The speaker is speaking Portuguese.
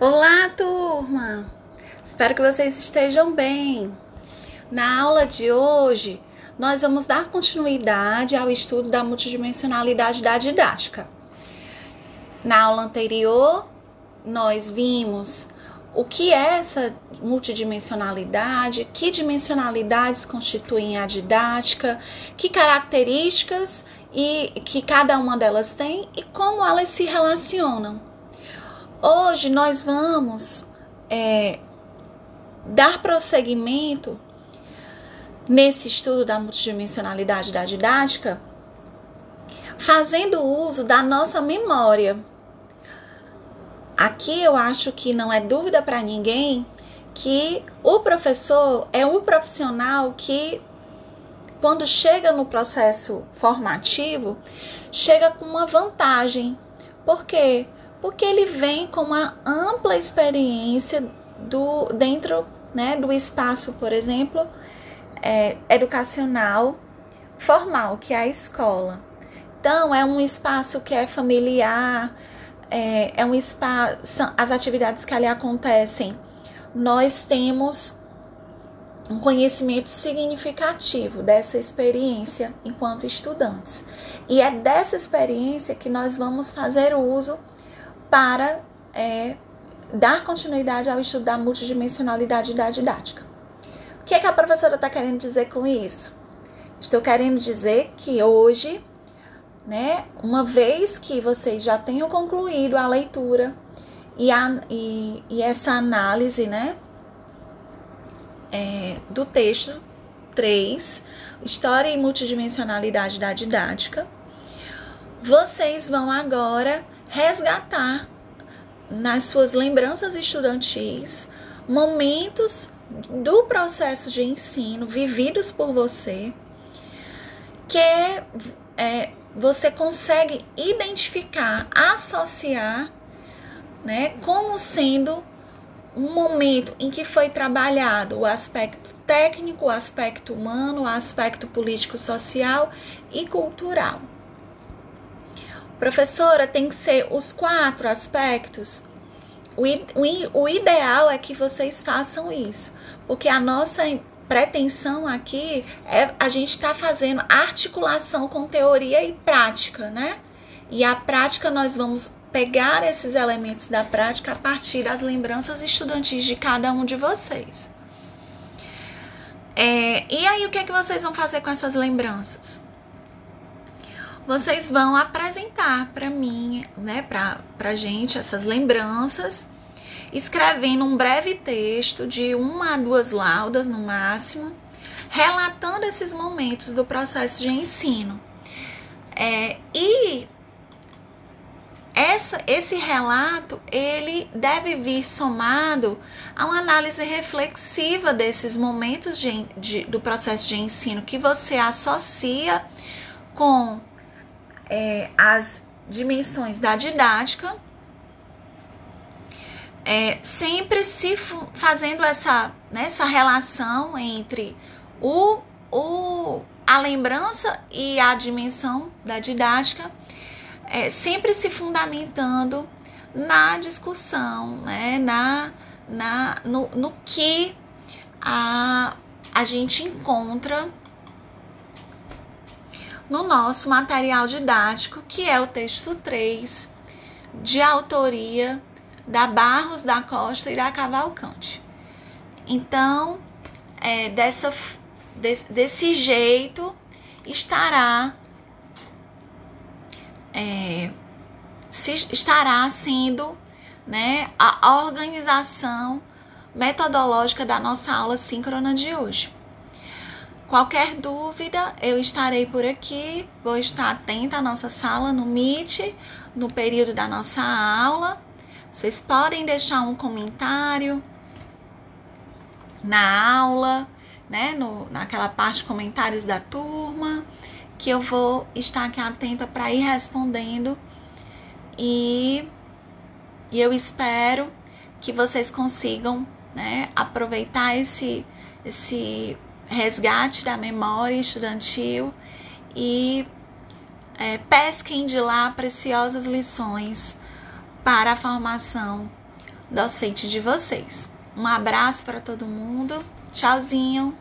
Olá, turma! Espero que vocês estejam bem. Na aula de hoje, nós vamos dar continuidade ao estudo da multidimensionalidade da didática. Na aula anterior, nós vimos o que é essa multidimensionalidade, que dimensionalidades constituem a didática, que características e que cada uma delas tem e como elas se relacionam. Hoje nós vamos é, dar prosseguimento nesse estudo da multidimensionalidade da didática, fazendo uso da nossa memória. Aqui eu acho que não é dúvida para ninguém que o professor é um profissional que, quando chega no processo formativo, chega com uma vantagem. Por quê? porque ele vem com uma ampla experiência do dentro né, do espaço, por exemplo, é, educacional formal, que é a escola. Então, é um espaço que é familiar, é, é um espaço, as atividades que ali acontecem, nós temos um conhecimento significativo dessa experiência enquanto estudantes. E é dessa experiência que nós vamos fazer uso para é, dar continuidade ao estudo da multidimensionalidade da didática. O que, é que a professora está querendo dizer com isso? Estou querendo dizer que hoje, né, uma vez que vocês já tenham concluído a leitura e, a, e, e essa análise né, é, do texto 3, História e Multidimensionalidade da Didática, vocês vão agora resgatar nas suas lembranças estudantis momentos do processo de ensino vividos por você que é, você consegue identificar, associar, né, como sendo um momento em que foi trabalhado o aspecto técnico, o aspecto humano, o aspecto político-social e cultural. Professora, tem que ser os quatro aspectos? O, o, o ideal é que vocês façam isso, porque a nossa pretensão aqui é a gente está fazendo articulação com teoria e prática, né? E a prática nós vamos pegar esses elementos da prática a partir das lembranças estudantis de cada um de vocês. É, e aí, o que é que vocês vão fazer com essas lembranças? Vocês vão apresentar para mim, né, para pra gente essas lembranças, escrevendo um breve texto de uma a duas laudas no máximo, relatando esses momentos do processo de ensino. É, e essa, esse relato ele deve vir somado a uma análise reflexiva desses momentos de, de, do processo de ensino que você associa com é, as dimensões da didática, é, sempre se fazendo essa, né, essa relação entre o, o, a lembrança e a dimensão da didática, é, sempre se fundamentando na discussão, né, na, na, no, no que a, a gente encontra no nosso material didático, que é o texto 3, de autoria da Barros da Costa e da Cavalcante. Então, é, dessa, desse, desse jeito estará é, se, estará sendo né, a organização metodológica da nossa aula síncrona de hoje. Qualquer dúvida, eu estarei por aqui. Vou estar atenta à nossa sala no Meet, no período da nossa aula. Vocês podem deixar um comentário na aula, né? No, naquela parte comentários da turma, que eu vou estar aqui atenta para ir respondendo. E, e eu espero que vocês consigam né, aproveitar esse, esse resgate da memória estudantil e é, pesquem de lá preciosas lições para a formação docente de vocês. Um abraço para todo mundo. Tchauzinho.